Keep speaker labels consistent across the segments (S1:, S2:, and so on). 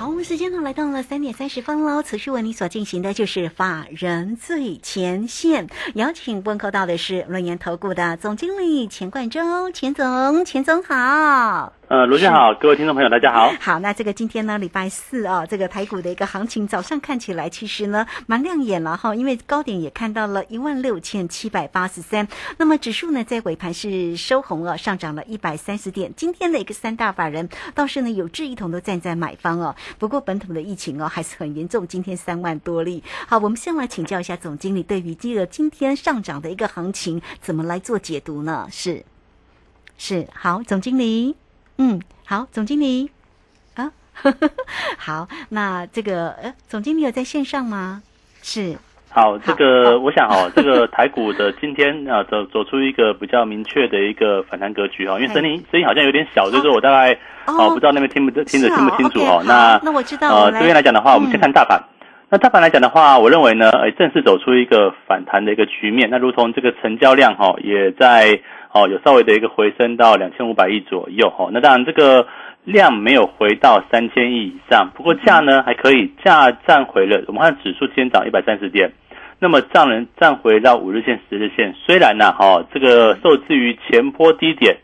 S1: 好，时间呢来到了三点三十分喽。此时为您所进行的就是法人最前线，邀请问候到的是轮研投顾的总经理钱冠洲，钱总，钱总好。
S2: 呃，罗先好，各位听众朋友，大家好。
S1: 好，那这个今天呢，礼拜四啊，这个台股的一个行情，早上看起来其实呢蛮亮眼了哈，因为高点也看到了一万六千七百八十三，那么指数呢在尾盘是收红了，上涨了一百三十点。今天的一个三大法人倒是呢有志一同都站在买方哦，不过本土的疫情哦还是很严重，今天三万多例。好，我们先来请教一下总经理，对于这个今天上涨的一个行情，怎么来做解读呢？是，是，好，总经理。嗯，好，总经理啊，好，那这个呃，总经理有在线上吗？是，
S2: 好，这个我想哦，这个 台股的今天啊，走走出一个比较明确的一个反弹格局哈，因为声音声音好像有点小，就是我大概哦不知道那边听不听得清不清楚哦。
S1: 那那我知道，
S2: 呃，这边来讲的话，我们先看大盘。那大盘来讲的话，我认为呢，呃，正式走出一个反弹的一个局面。那如同这个成交量哈，也在。哦，有稍微的一个回升到两千五百亿左右哈，那当然这个量没有回到三千亿以上，不过价呢还可以，价站回了。我们看指数今天涨一百三十点，那么站人站回到五日线、十日线，虽然呢哈这个受制于前波低点，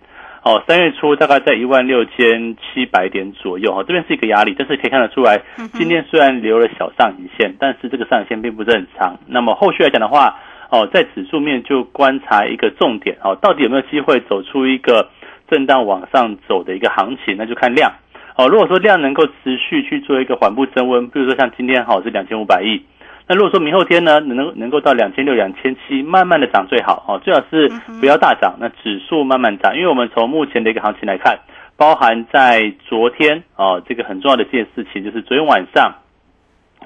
S2: 哦三月初大概在一万六千七百点左右哈，这边是一个压力，但是可以看得出来，今天虽然留了小上影线，但是这个上影线并不是很长。那么后续来讲的话。哦，在指数面就观察一个重点哦，到底有没有机会走出一个震荡往上走的一个行情？那就看量哦。如果说量能够持续去做一个缓步升温，比如说像今天好是两千五百亿，那如果说明后天呢能能够到两千六、两千七，慢慢的涨最好哦，最好是不要大涨，那指数慢慢涨，因为我们从目前的一个行情来看，包含在昨天哦，这个很重要的一件事情就是昨天晚上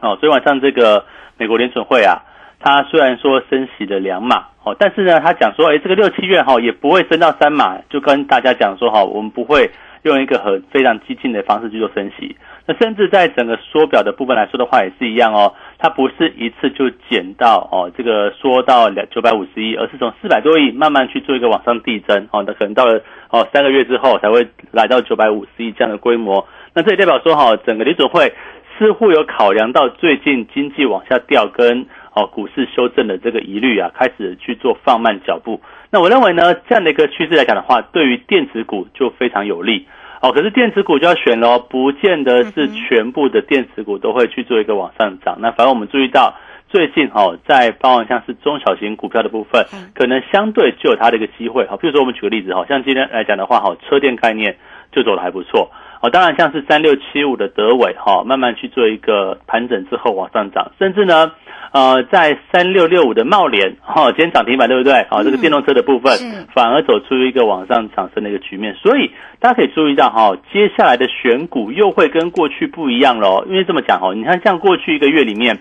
S2: 哦，昨天晚上这个美国联准会啊。他虽然说升息了两码，哦，但是呢，他讲说，哎，这个六七月哈也不会升到三码，就跟大家讲说，哈，我们不会用一个很非常激进的方式去做升息。那甚至在整个缩表的部分来说的话，也是一样哦，它不是一次就减到哦，这个缩到两九百五十亿，而是从四百多亿慢慢去做一个往上递增，哦，那可能到了哦三个月之后才会来到九百五十亿这样的规模。那这也代表说，哈，整个联准会似乎有考量到最近经济往下掉跟。哦，股市修正的这个疑虑啊，开始去做放慢脚步。那我认为呢，这样的一个趋势来讲的话，对于电子股就非常有利。哦，可是电子股就要选喽，不见得是全部的电子股都会去做一个往上涨。那反而我们注意到，最近哦，在包含像是中小型股票的部分，可能相对就有它的一个机会。好，比如说我们举个例子哈，像今天来讲的话，哈，车电概念就走的还不错。哦，当然像是三六七五的德伟哈，慢慢去做一个盘整之后往上涨，甚至呢，呃，在三六六五的茂联哈，今天涨停板对不对？好，这个电动车的部分反而走出一个往上涨升的一个局面，所以大家可以注意到哈，接下来的选股又会跟过去不一样喽。因为这么讲哈，你看像过去一个月里面，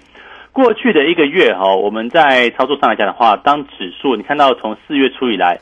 S2: 过去的一个月哈，我们在操作上来讲的话，当指数你看到从四月初以来，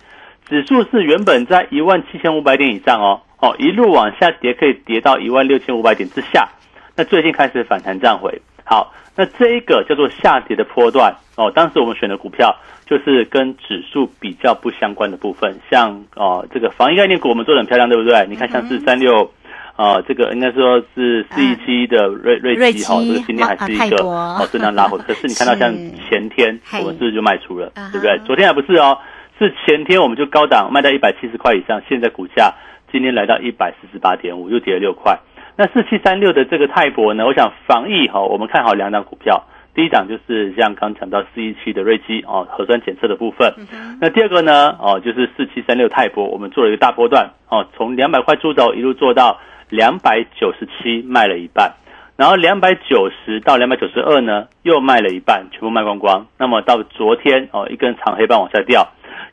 S2: 指数是原本在一万七千五百点以上哦。哦，一路往下跌，可以跌到一万六千五百点之下。那最近开始反弹站回，好，那这一个叫做下跌的波段哦。当时我们选的股票就是跟指数比较不相关的部分，像哦这个防疫概念股，我们做的很漂亮，对不对？你看像是三六，啊，这个应该说是四一七的瑞瑞奇哈，这个今天还是一个哦震荡拉回。可是你看到像 前天我们是不是就卖出了，对不对？昨天还不是哦，是前天我们就高档卖到一百七十块以上，现在股价。今天来到一百四十八点五，又跌了六块。那四七三六的这个泰博呢？我想防疫哈，我们看好两档股票。第一档就是像刚讲到四一七的瑞基哦，核酸检测的部分。那第二个呢？哦，就是四七三六泰博，我们做了一个大波段哦，从两百块出头一路做到两百九十七，卖了一半。然后两百九十到两百九十二呢，又卖了一半，全部卖光光。那么到昨天哦，一根长黑棒往下掉。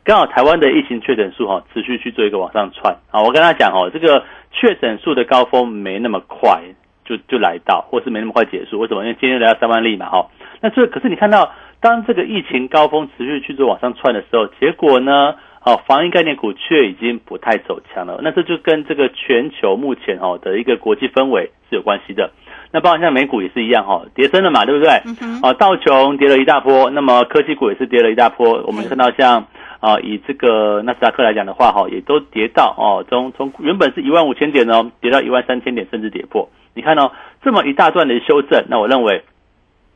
S2: 刚好台湾的疫情确诊数哈持续去做一个往上窜啊，我跟他讲哦，这个确诊数的高峰没那么快，就就来到，或是没那么快结束。为什么？因为今天来到三万例嘛，哈。那这可是你看到，当这个疫情高峰持续去做往上窜的时候，结果呢？哦，防疫概念股却已经不太走强了。那这就跟这个全球目前哈的一个国际氛围是有关系的。那包括像美股也是一样哈，跌升了嘛，对不对？啊，道琼跌了一大波，那么科技股也是跌了一大波。我们看到像啊，以这个纳斯达克来讲的话，哈，也都跌到哦，从从原本是一万五千点哦，跌到一万三千点，甚至跌破。你看哦，这么一大段的修正，那我认为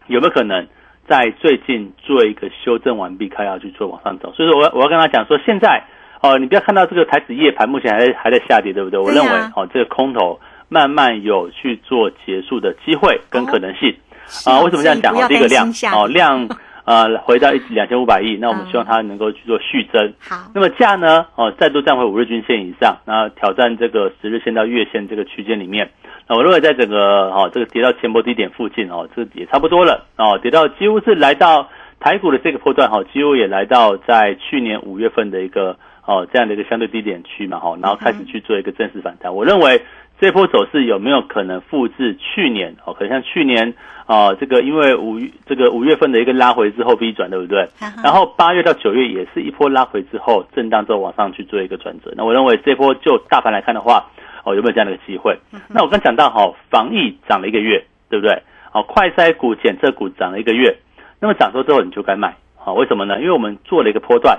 S2: 有没有可能？在最近做一个修正完毕，开要去做往上走，所以说，我我要跟他讲说，现在哦，你不要看到这个台子夜盘目前还还在下跌，对不对？我认为哦，这个空头慢慢有去做结束的机会跟可能性啊。为什么这样讲？第一个量哦，量 呃回到一两千五百亿，那我们希望它能够去做续增。
S1: 好，
S2: 那么价呢？哦，再度站回五日均线以上，那挑战这个十日线到月线这个区间里面。那我认为在整个哦，这个跌到前波低点附近哦，这也差不多了哦，跌到几乎是来到台股的这个波段哈，几乎也来到在去年五月份的一个哦这样的一个相对低点区嘛哈，然后开始去做一个正式反弹。我认为这波走势有没有可能复制去年哦？可能像去年啊，这个因为五这个五月份的一个拉回之后 V 转，对不对？然后八月到九月也是一波拉回之后震荡之后往上去做一个转折。那我认为这波就大盘来看的话。哦，有没有这样的一个机会？那我刚讲到哈，防疫涨了一个月，对不对？好，快筛股、检测股涨了一个月，那么涨多之后你就该卖，好，为什么呢？因为我们做了一个波段。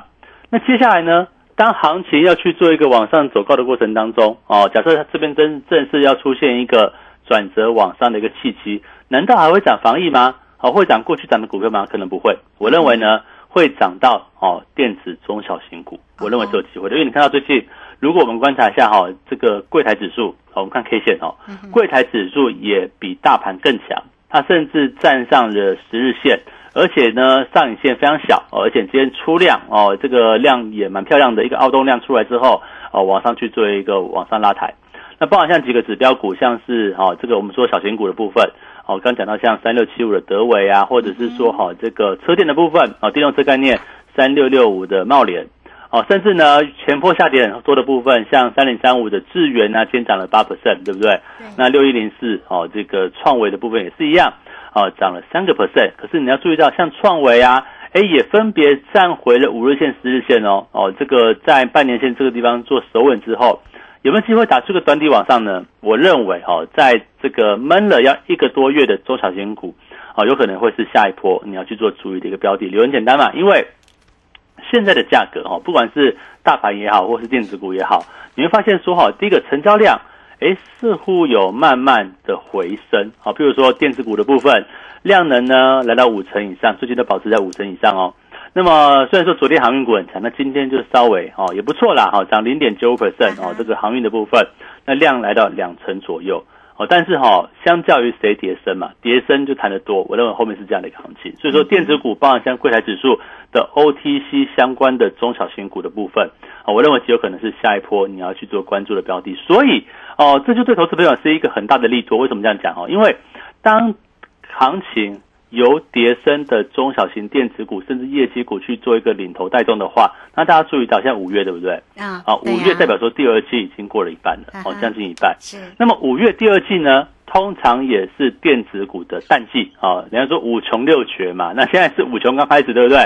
S2: 那接下来呢，当行情要去做一个往上走高的过程当中，哦，假设它这边真正式要出现一个转折往上的一个契机，难道还会涨防疫吗？哦，会涨过去涨的股票吗？可能不会。我认为呢，会涨到哦电子中小型股，我认为是有机会的，因为你看到最近。如果我们观察一下哈，这个柜台指数，我们看 K 线哦，柜台指数也比大盘更强，它甚至站上了十日线，而且呢上影线非常小，而且今天出量哦，这个量也蛮漂亮的，一个凹洞量出来之后，哦往上去做一个往上拉抬。那包含像几个指标股，像是哦这个我们说小型股的部分，哦刚讲到像三六七五的德维啊，或者是说哈这个车电的部分，哦电动车概念三六六五的茂联。哦，甚至呢，前坡下跌很多的部分，像三零三五的智源呢，今天涨了八 percent，对不对？那六一零四哦，这个创维的部分也是一样，哦，涨了三个 percent。可是你要注意到，像创维啊，哎，也分别站回了五日线、十日线哦。哦，这个在半年线这个地方做守稳之后，有没有机会打出个短底往上呢？我认为哦，在这个闷了要一个多月的中小型股，哦，有可能会是下一波你要去做注意的一个标的。理由很简单嘛，因为。现在的价格哦，不管是大盘也好，或是电子股也好，你会发现说哈，第一个成交量，哎，似乎有慢慢的回升。好，譬如说电子股的部分，量能呢来到五成以上，最近都保持在五成以上哦。那么虽然说昨天航运股很强，那今天就稍微哦也不错啦，哈，涨零点九五 percent 哦，这个航运的部分，那量来到两成左右。哦，但是哈，相较于谁跌升嘛，跌升就谈得多。我认为后面是这样的一个行情，所以说电子股，包含像柜台指数的 OTC 相关的中小型股的部分，啊，我认为极有可能是下一波你要去做关注的标的。所以，哦，这就对投资朋友是一个很大的利多。为什么这样讲？哦，因为当行情。由叠升的中小型电子股，甚至业绩股去做一个领头带动的话，那大家注意到，现在五月对不对？
S1: 啊，
S2: 五月代表说第二季已经过了一半了，哦，将近一半。是。那么五月第二季呢，通常也是电子股的淡季啊。人家说五穷六绝嘛，那现在是五穷刚开始，对不对？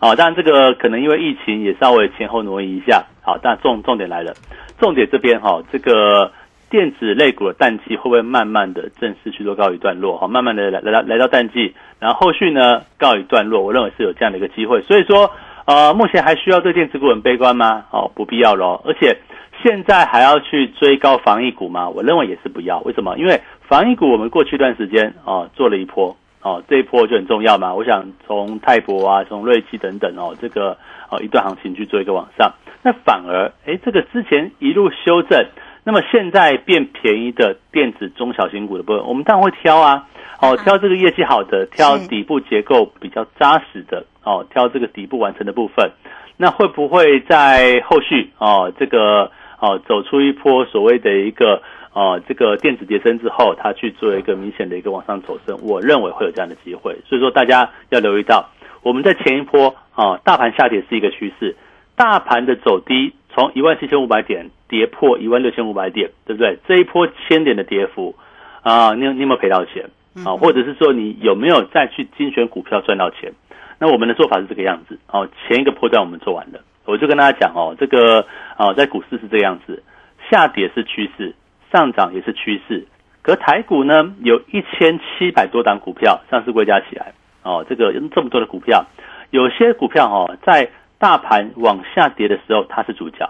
S2: 啊，当然这个可能因为疫情也稍微前后挪移一下。好，但重重点来了，重点这边哈，这个。电子类股的淡季会不会慢慢的正式去做告一段落？哈，慢慢的来来到来到淡季，然后后续呢告一段落，我认为是有这样的一个机会。所以说，呃，目前还需要对电子股很悲观吗？哦，不必要咯。而且现在还要去追高防疫股吗？我认为也是不要。为什么？因为防疫股我们过去一段时间哦做了一波哦，这一波就很重要嘛。我想从泰博啊，从瑞奇等等哦，这个哦一段行情去做一个往上，那反而哎这个之前一路修正。那么现在变便宜的电子中小型股的部分，我们当然会挑啊，哦，挑这个业绩好的，挑底部结构比较扎实的，哦，挑这个底部完成的部分。那会不会在后续哦，这个哦走出一波所谓的一个哦这个电子跌升之后，它去做一个明显的一个往上走升？我认为会有这样的机会，所以说大家要留意到，我们在前一波啊大盘下跌是一个趋势，大盘的走低。从一万七千五百点跌破一万六千五百点，对不对？这一波千点的跌幅，啊，你有你有没有赔到钱啊？或者是说你有没有再去精选股票赚到钱？那我们的做法是这个样子哦。前一个波段我们做完了，我就跟大家讲哦，这个啊，在股市是这个样子，下跌是趋势，上涨也是趋势。可台股呢，有一千七百多档股票上市归加起来哦，这个这么多的股票，有些股票哦，在大盘往下跌的时候它是主角，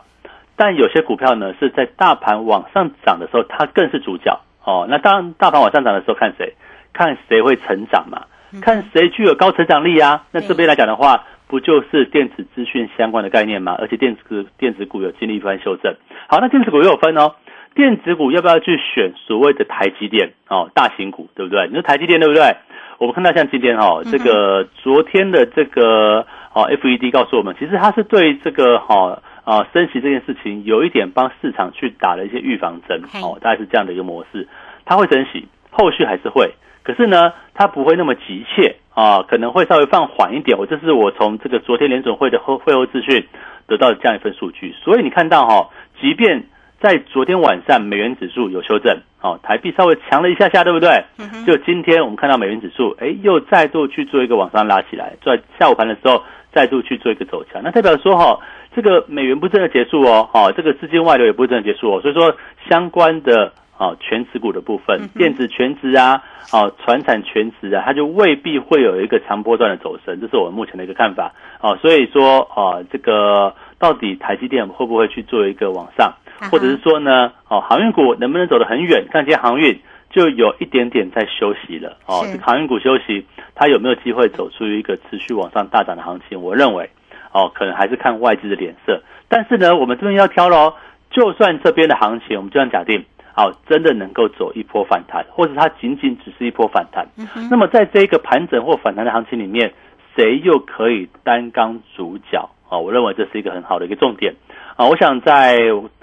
S2: 但有些股票呢是在大盘往上涨的时候它更是主角哦。那当大盘往上涨的时候，看谁？看谁会成长嘛？看谁具有高成长力啊？那这边来讲的话，不就是电子资讯相关的概念吗？而且电子电子股有经历一番修正。好，那电子股又有分哦。电子股要不要去选所谓的台积电哦，大型股对不对？你说台积电对不对？我们看到像今天哈，这个昨天的这个哦，FED 告诉我们，其实它是对这个哈啊升息这件事情有一点帮市场去打了一些预防针哦，大概是这样的一个模式。它会升息，后续还是会，可是呢，它不会那么急切啊，可能会稍微放缓一点。我这是我从这个昨天联准会的后会后资讯得到的这样一份数据，所以你看到哈，即便在昨天晚上，美元指数有修正，哦，台币稍微强了一下下，对不对？就今天我们看到美元指数，哎，又再度去做一个往上拉起来，在下午盘的时候再度去做一个走强，那代表说哈，这个美元不真的结束哦，哦，这个资金外流也不真的结束哦，所以说相关的啊全值股的部分，电子全值啊，啊，船产全值啊，它就未必会有一个长波段的走升，这是我们目前的一个看法，啊，所以说啊，这个到底台积电会不会去做一个往上？或者是说呢，哦，航运股能不能走得很远？看今天航运就有一点点在休息了，哦，航运股休息，它有没有机会走出一个持续往上大涨的行情？我认为，哦，可能还是看外资的脸色。但是呢，我们这边要挑喽，就算这边的行情，我们就算假定，好，真的能够走一波反弹，或者它仅仅只是一波反弹，那么在这个盘整或反弹的行情里面，谁又可以担纲主角？哦，我认为这是一个很好的一个重点。啊，我想在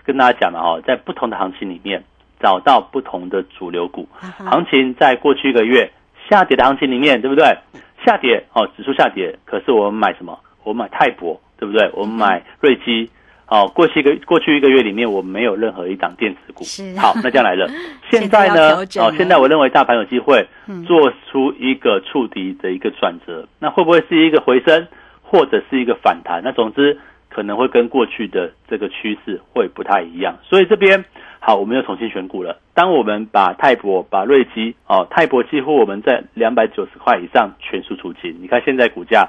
S2: 跟大家讲了哦，在不同的行情里面找到不同的主流股。行情在过去一个月下跌的行情里面，对不对？下跌哦，指数下跌，可是我们买什么？我们买泰博，对不对？我们买瑞基。哦，过去一个过去一个月里面，我们没有任何一档电子股。好，那这样来了。现在呢？哦，现在我认为大盘有机会做出一个触底的一个转折。那会不会是一个回升，或者是一个反弹？那总之。可能会跟过去的这个趋势会不太一样，所以这边好，我们又重新选股了。当我们把泰博、把瑞基哦，泰博几乎我们在两百九十块以上全数出清。你看现在股价，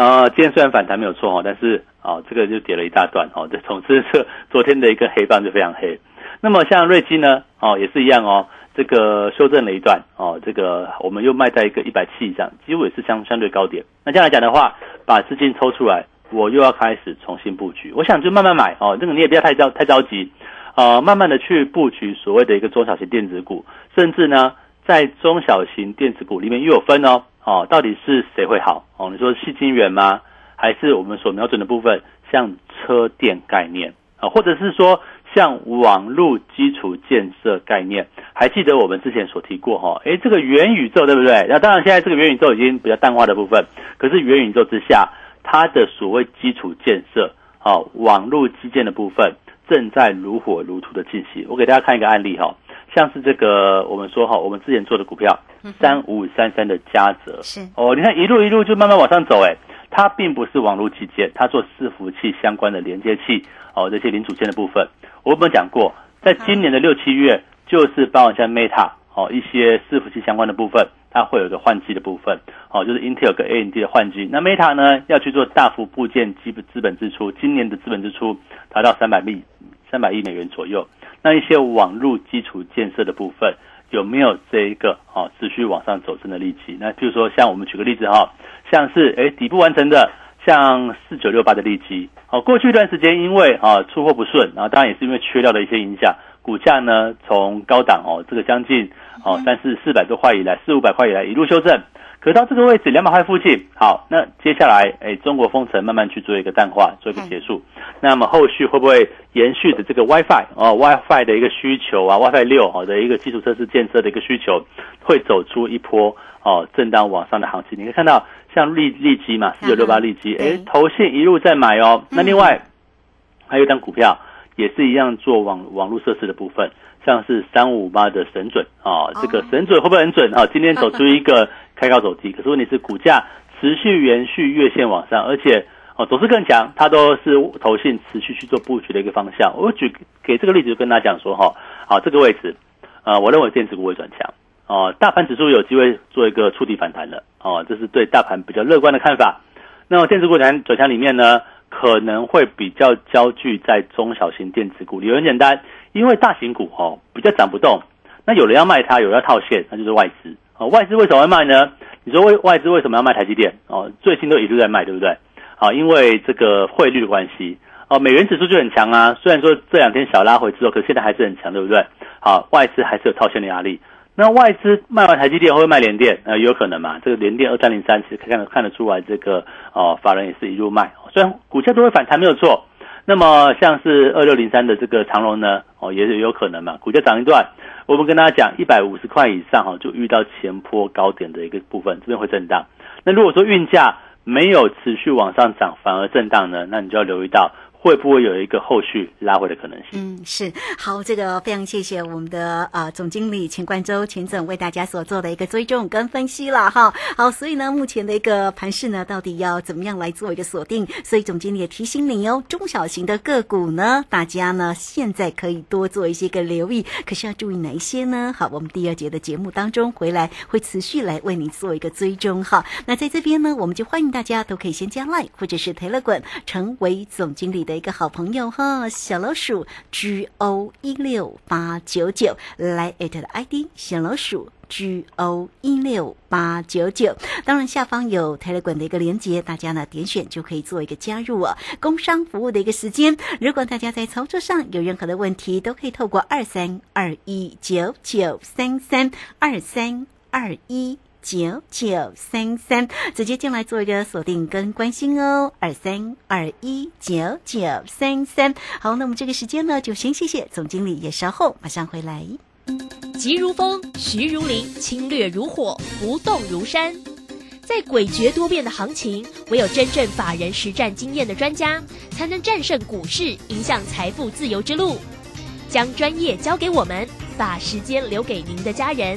S2: 呃，今天虽然反弹没有错哈，但是啊，这个就跌了一大段哦。这总之是昨天的一个黑棒就非常黑。那么像瑞基呢，哦，也是一样哦，这个修正了一段哦，这个我们又卖在一个一百七以上，几乎也是相相对高点。那这样来讲的话，把资金抽出来。我又要开始重新布局，我想就慢慢买哦，这个你也不要太着太着急，呃，慢慢的去布局所谓的一个中小型电子股，甚至呢，在中小型电子股里面又有分哦，哦，到底是谁会好哦？你说细晶圆吗？还是我们所瞄准的部分，像车电概念啊，或者是说像网络基础建设概念？还记得我们之前所提过哈？诶，这个元宇宙对不对？那当然现在这个元宇宙已经比较淡化的部分，可是元宇宙之下。它的所谓基础建设，哦，网络基建的部分正在如火如荼的进行。我给大家看一个案例哈，像是这个我们说哈，我们之前做的股票三五三三的嘉泽，是哦，你看一路一路就慢慢往上走，哎，它并不是网络基建，它做伺服器相关的连接器哦，这些零组件的部分，我有没有讲过，在今年的六七月，就是包括像 Meta 哦一些伺服器相关的部分。它会有个换机的部分，哦，就是 Intel 跟 AMD 的换机。那 Meta 呢，要去做大幅部件基资本支出，今年的资本支出达到三百亿三百亿美元左右。那一些网络基础建设的部分，有没有这一个哦持续往上走升的力气？那譬如说像我们举个例子哈，像是诶底部完成的，像四九六八的利基，好，过去一段时间因为啊出货不顺，然后当然也是因为缺料的一些影响。股价呢，从高档哦，这个将近哦三四四百多块以来，四五百块以来一路修正，可到这个位置两百块附近，好，那接下来哎，中国封城慢慢去做一个淡化，做一个结束，那么后续会不会延续的这个 WiFi 哦，WiFi 的一个需求啊，WiFi 六哦的一个基础设施建设的一个需求，会走出一波哦震荡往上的行情？你可以看到像利利基嘛，四九六八利基，哎，投信一路在买哦，那另外还有一张股票。也是一样做网网络设施的部分，像是三五八的神准啊，这个神准会不会很准啊？今天走出一个开高走低，可是问题是股价持续延续月线往上，而且哦走势更强，它都是投信持续去做布局的一个方向。我举给这个例子，就跟大家讲说哈，好这个位置，呃，我认为电子股会转强哦，大盘指数有机会做一个触底反弹的哦，这是对大盘比较乐观的看法。那么电子股转转强里面呢？可能会比较焦聚在中小型电子股，理由很简单，因为大型股哦比较涨不动，那有人要卖它，有人要套现，那就是外资哦。外资为什么会卖呢？你说外外资为什么要卖台积电？哦，最近都一直在卖，对不对？好，因为这个汇率的关系哦，美元指数就很强啊。虽然说这两天小拉回之后，可是现在还是很强，对不对？好，外资还是有套现的压力。那外资卖完台积电会不会卖联电？呃，有可能嘛。这个联电二三零三其实看得看得出来，这个哦法人也是一路卖。虽然股价都会反弹没有错，那么像是二六零三的这个长龙呢，哦也有可能嘛，股价涨一段，我们跟大家讲一百五十块以上哈，就遇到前坡高点的一个部分，这边会震荡。那如果说运价没有持续往上涨，反而震荡呢，那你就要留意到。会不会有一个后续拉回的可能性？
S1: 嗯，是好，这个非常谢谢我们的呃总经理钱冠周钱总为大家所做的一个追踪跟分析了哈。好，所以呢，目前的一个盘势呢，到底要怎么样来做一个锁定？所以总经理也提醒你哦，中小型的个股呢，大家呢现在可以多做一些个留意，可是要注意哪一些呢？好，我们第二节的节目当中回来会持续来为你做一个追踪哈。那在这边呢，我们就欢迎大家都可以先加 line 或者是 telegram 成为总经理。的一个好朋友哈，小老鼠 G O 一六八九九来艾特的 ID 小老鼠 G O 一六八九九，当然下方有 Telegram 的一个连接，大家呢点选就可以做一个加入哦。工商服务的一个时间，如果大家在操作上有任何的问题，都可以透过二三二一九九三三二三二一。九九三三，直接进来做一个锁定跟关心哦，二三二一九九三三。好，那么这个时间呢，就先谢谢总经理，也稍后马上回来。
S3: 急如风，徐如林，侵略如火，不动如山。在诡谲多变的行情，唯有真正法人实战经验的专家，才能战胜股市，迎向财富自由之路。将专业交给我们，把时间留给您的家人。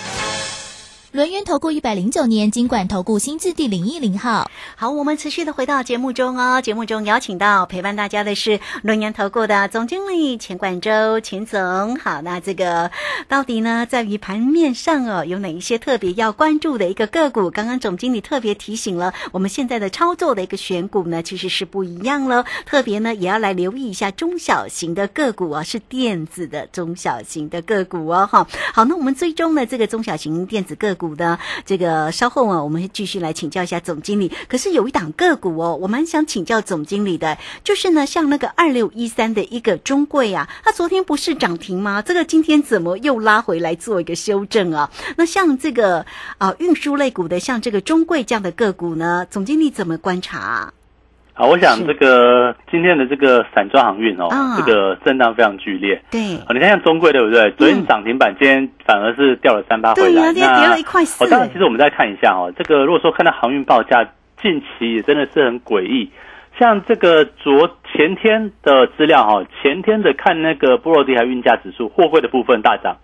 S4: 轮源投顾一百零九年金管投顾新字第零一零号，
S1: 好，我们持续的回到节目中哦。节目中邀请到陪伴大家的是轮源投顾的总经理钱冠周钱总。好，那这个到底呢，在于盘面上哦，有哪一些特别要关注的一个个股？刚刚总经理特别提醒了，我们现在的操作的一个选股呢，其实是不一样了。特别呢，也要来留意一下中小型的个股啊，是电子的中小型的个股哦。哈，好，那我们最终呢，这个中小型电子个股。股的这个稍后啊，我们继续来请教一下总经理。可是有一档个股哦，我蛮想请教总经理的，就是呢，像那个二六一三的一个中贵啊，它昨天不是涨停吗？这个今天怎么又拉回来做一个修正啊？那像这个啊运输类股的，像这个中贵这样的个股呢，总经理怎么观察？
S2: 好，我想这个今天的这个散装航运哦，这个震荡非常剧烈。
S1: 对，
S2: 你看像中贵对不对？昨天涨停板，今天反而是掉了三八回来，
S1: 跌了一块四。
S2: 当然，其实我们再看一下哦，这个如果说看到航运报价近期也真的是很诡异，像这个昨前天的资料哈，前天的看那个波罗的海运价指数，货柜的部分大涨。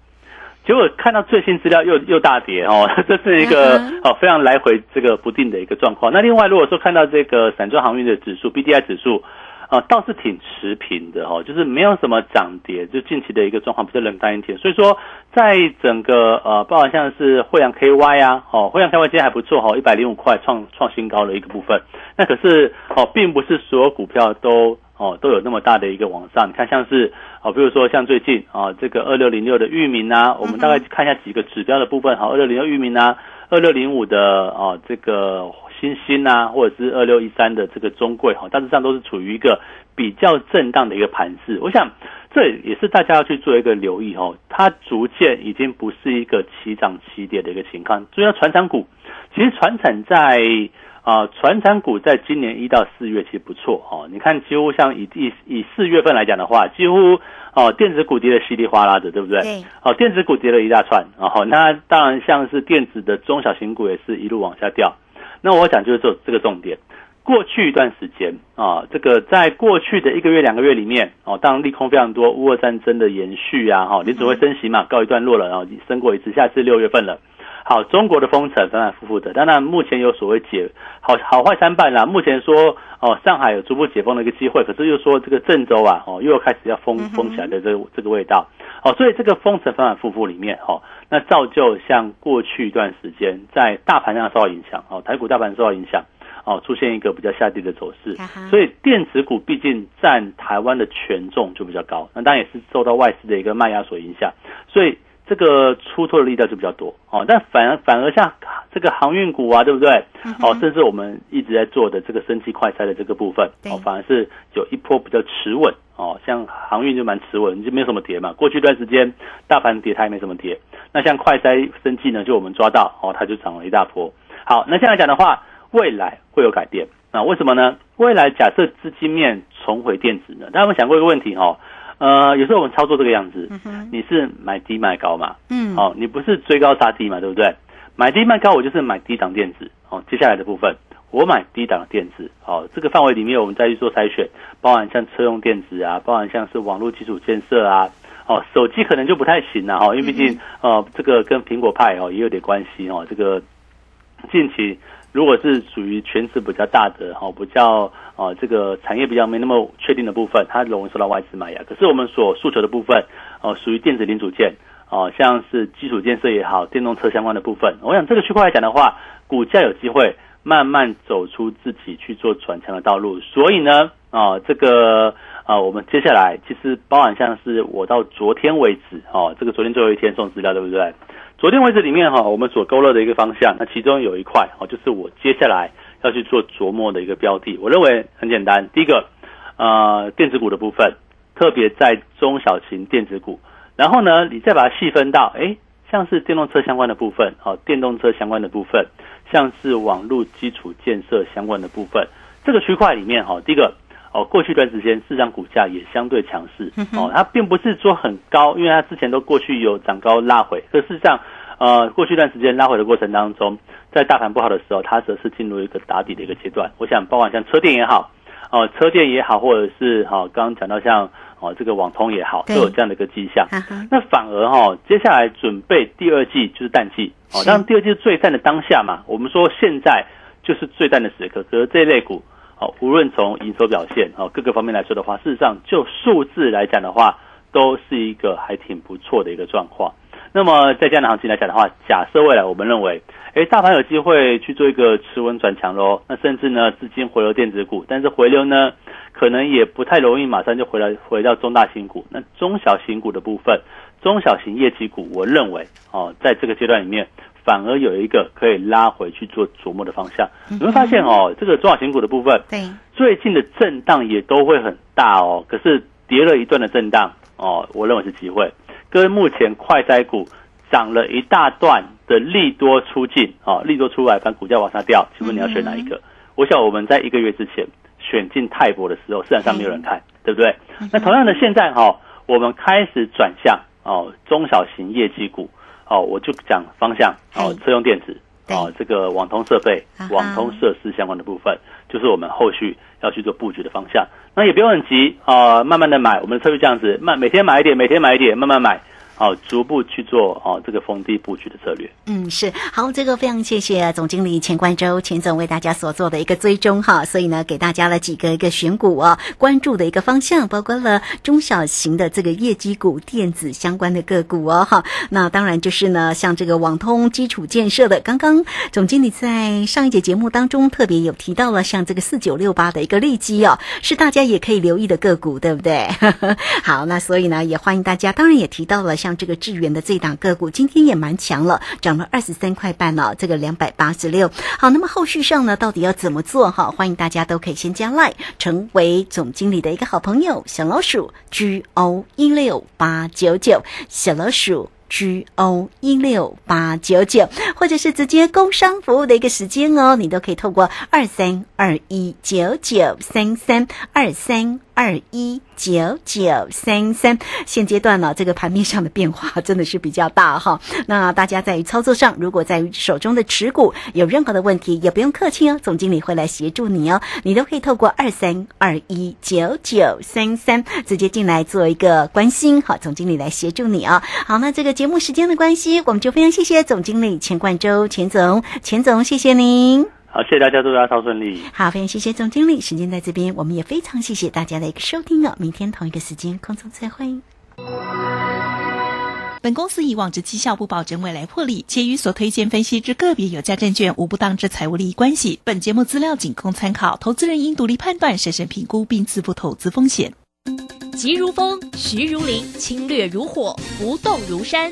S2: 结果看到最新资料又又大跌哦，这是一个哦非常来回这个不定的一个状况。那另外如果说看到这个散装航运的指数 B D I 指数，呃，倒是挺持平的哈，就是没有什么涨跌，就近期的一个状况比较冷淡一点。所以说，在整个呃，包含像是惠阳 KY 啊，哦，惠阳 KY 今天还不错哈，一百零五块创创新高的一个部分。那可是哦，并不是所有股票都哦都有那么大的一个往上。你看像是哦，比如说像最近啊，这个二六零六的域名啊，我们大概看一下几个指标的部分哈，二六零六域名啊，二六零五的啊这个。新兴啊，或者是二六一三的这个中贵哈，大致上都是处于一个比较震荡的一个盘势。我想这也是大家要去做一个留意哈，它逐渐已经不是一个齐涨齐跌的一个情况。主要船产股，其实船产在啊，船产股在今年一到四月其实不错哦。你看，几乎像以以以四月份来讲的话，几乎哦电子股跌的稀里哗啦的，对不对？
S1: 对。
S2: 哦，电子股跌了一大串，然后那当然像是电子的中小型股也是一路往下掉。那我想就是这这个重点，过去一段时间啊，这个在过去的一个月两个月里面哦，当然利空非常多，乌俄战争的延续啊，哈，你只会升息嘛，告一段落了，然后升过一次，下次六月份了。好，中国的封城反反复复的，当然目前有所谓解好好坏参半啦。目前说哦，上海有逐步解封的一个机会，可是又说这个郑州啊，哦，又要开始要封封起来的这个这个味道。哦，所以这个封城反反复复里面，哦，那造就像过去一段时间在大盘上受到影响，哦，台股大盘受到影响，哦，出现一个比较下跌的走势。所以电子股毕竟占台湾的权重就比较高，那当然也是受到外资的一个卖压所影响，所以。这个出错的力道就比较多哦，但反而反而像这个航运股啊，对不对？哦，甚至我们一直在做的这个升级快拆的这个部分，哦，反而是有一波比较持稳哦，像航运就蛮持稳，就没有什么跌嘛。过去一段时间大盘跌，它也没什么跌。那像快筛升级呢，就我们抓到哦，它就涨了一大波。好，那现在讲的话，未来会有改变那？为什么呢？未来假设资金面重回电子呢？大家有没有想过一个问题哈？呃，有时候我们操作这个样子，你是买低卖高嘛？嗯，哦，你不是追高杀低嘛，对不对？买低卖高，我就是买低档电子。哦，接下来的部分，我买低档电子。哦，这个范围里面，我们再去做筛选，包含像车用电子啊，包含像是网络基础建设啊。哦，手机可能就不太行了哈，因为毕竟呃，这个跟苹果派哦也有点关系哦。这个近期。如果是属于权值比较大的哈，比较啊这个产业比较没那么确定的部分，它容易受到外资买压。可是我们所诉求的部分，哦，属于电子零组件，哦，像是基础建设也好，电动车相关的部分，我想这个区块来讲的话，股价有机会慢慢走出自己去做转强的道路。所以呢，啊，这个啊，我们接下来其实包含像是我到昨天为止，哦，这个昨天最后一天送资料，对不对？昨天位置里面哈，我们所勾勒的一个方向，那其中有一块哦，就是我接下来要去做琢磨的一个标的。我认为很简单，第一个，呃，电子股的部分，特别在中小型电子股。然后呢，你再把它细分到，哎，像是电动车相关的部分，哦，电动车相关的部分，像是网络基础建设相关的部分，这个区块里面哈，第一个。哦，过去一段时间市场股价也相对强势哦，它并不是说很高，因为它之前都过去有涨高拉回。可事实上，呃，过去一段时间拉回的过程当中，在大盘不好的时候，它则是进入一个打底的一个阶段。我想，包括像车电也好，哦，车电也好，或者是哈，刚刚讲到像哦这个网通也好，都有这样的一个迹象。那反而哈，接下来准备第二季就是淡季哦，当然第二季是最淡的当下嘛。我们说现在就是最淡的时刻，可是这一类股。好，无论从营收表现哦各个方面来说的话，事实上就数字来讲的话，都是一个还挺不错的一个状况。那么在这样的行情来讲的话，假设未来我们认为，哎，大盘有机会去做一个持稳转强喽，那甚至呢资金回流电子股，但是回流呢可能也不太容易马上就回来回到中大型股，那中小型股的部分，中小型业绩股，我认为哦，在这个阶段里面。反而有一个可以拉回去做琢磨的方向，你会发现哦，这个中小型股的部分，
S1: 对
S2: 最近的震荡也都会很大哦。可是跌了一段的震荡哦，我认为是机会。跟目前快灾股涨了一大段的利多出尽哦，利多出来，反股价往下掉，请问你要选哪一个？我想我们在一个月之前选进泰博的时候，市场上没有人看，对不对？那同样的，现在哈，我们开始转向哦，中小型业绩股。哦，我就讲方向哦，车用电子哦，这个网通设备、网通设施相关的部分，就是我们后续要去做布局的方向。那也不用很急啊，慢慢的买。我们的策略这样子，慢每天买一点，每天买一点，慢慢买。哦，逐步去做哦这个逢低布局的策略。
S1: 嗯，是好，这个非常谢谢总经理钱冠洲钱总为大家所做的一个追踪哈，所以呢，给大家了几个一个选股哦，关注的一个方向，包括了中小型的这个业绩股、电子相关的个股哦哈。那当然就是呢，像这个网通基础建设的，刚刚总经理在上一节节目当中特别有提到了，像这个四九六八的一个利基哦，是大家也可以留意的个股，对不对？好，那所以呢，也欢迎大家，当然也提到了像像这个智源的这档个股，今天也蛮强了，涨了二十三块半呢，这个两百八十六。好，那么后续上呢，到底要怎么做哈？欢迎大家都可以先加 line 成为总经理的一个好朋友，小老鼠 G O 一六八九九，小老鼠。G O 一六八九九，或者是直接工商服务的一个时间哦，你都可以透过二三二一九九三三二三二一九九三三。现阶段呢，这个盘面上的变化真的是比较大哈。那大家在操作上，如果在手中的持股有任何的问题，也不用客气哦，总经理会来协助你哦。你都可以透过二三二一九九三三直接进来做一个关心，好，总经理来协助你啊。好，那这个节目时间的关系，我们就非常谢谢总经理钱冠洲钱总，钱总谢谢您。
S2: 好，谢谢大家，祝大家超顺利。
S1: 好，非常谢谢总经理，时间在这边，我们也非常谢谢大家的一个收听哦。明天同一个时间空中再会。
S5: 本公司以往之绩效不保证未来获利，且与所推荐分析之个别有价证券无不当之财务利益关系。本节目资料仅供参考，投资人应独立判断、审慎评估并自负投资风险。
S3: 急如风，徐如林，侵略如火，不动如山。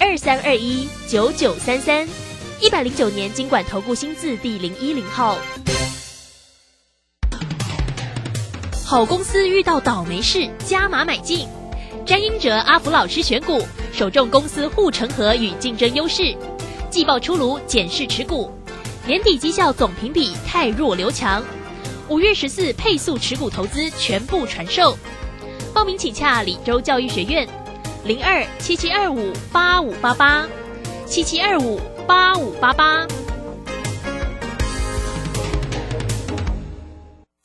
S3: 二三二一九九三三，一百零九年经管投顾新字第零一零号。好公司遇到倒霉事，加码买进。詹英哲阿福老师选股，首重公司护城河与竞争优势。季报出炉，检视持股。年底绩效总评比太弱留强。五月十四配速持股投资全部传授。报名请洽李州教育学院，零二七七二五八五八八，七七二五八五八八。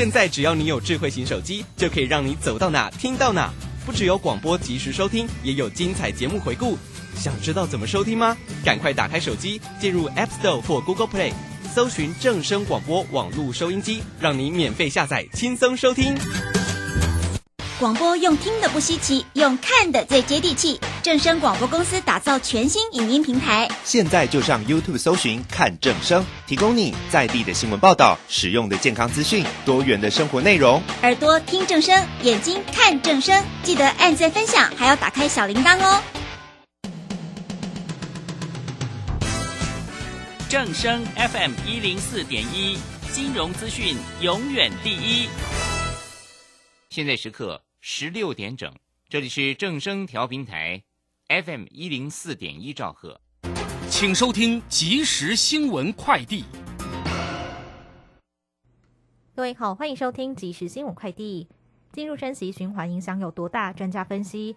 S6: 现在只要你有智慧型手机，就可以让你走到哪听到哪。不只有广播及时收听，也有精彩节目回顾。想知道怎么收听吗？赶快打开手机，进入 App Store 或 Google Play，搜寻正声广播网络收音机，让你免费下载，轻松收听。
S7: 广播用听的不稀奇，用看的最接地气。正声广播公司打造全新影音平台。
S8: 现在就上 youtube 搜寻看正声提供你在地的新闻报道使用的健康资讯多元的生活内容。
S7: 耳朵听正声眼睛看正声记得按赞分享还要打开小铃铛哦。
S9: 正声 fm 一零四点一金融资讯永远第一。
S10: 现在时刻十六点整这里是正声调平台。FM 一零四点一兆赫，
S11: 请收听即时新闻快递。
S12: 各位好，欢迎收听即时新闻快递。进入升息循环影响有多大？专家分析，